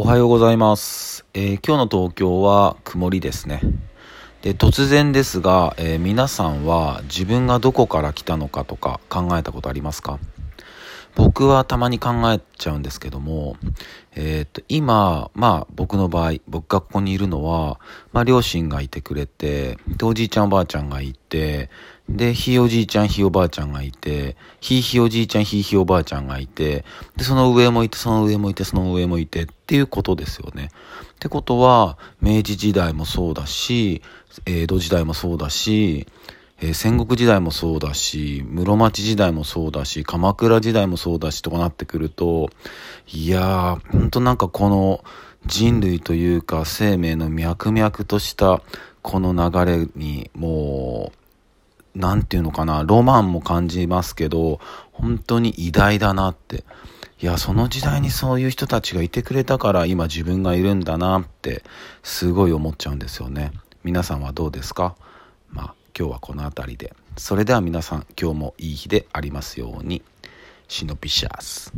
おはようございます、えー今日の東京は曇りですね。で、突然ですが、えー皆さんは自分がどこから来たのかとか考えたことありますか？僕はたまに考えちゃうんですけども、えーと、今、まあ僕の場合、僕がここにいるのは、まあ両親がいてくれて、で、おじいちゃんおばあちゃんがいて、で、ひいおじいちゃんひいおばあちゃんがいて、ひいひいおじいちゃんひいひいおばあちゃんがいて、で、その上もいて、その上もいて、その上もいてっていうことですよね。ってことは、明治時代もそうだし、江戸時代もそうだし、えー戦国時代もそうだし、室町時代もそうだし、鎌倉時代もそうだしとかなってくると、いやー、ほんとなんかこの人類というか生命の脈々としたこの流れにもう、なんていうのかな、ロマンも感じますけど、本当に偉大だなって。いや、その時代にそういう人たちがいてくれたから今自分がいるんだなって、すごい思っちゃうんですよね。皆さんはどうですか？まあ、今日はこの辺りで。それでは皆さん、今日もいい日でありますように。シノピシャース。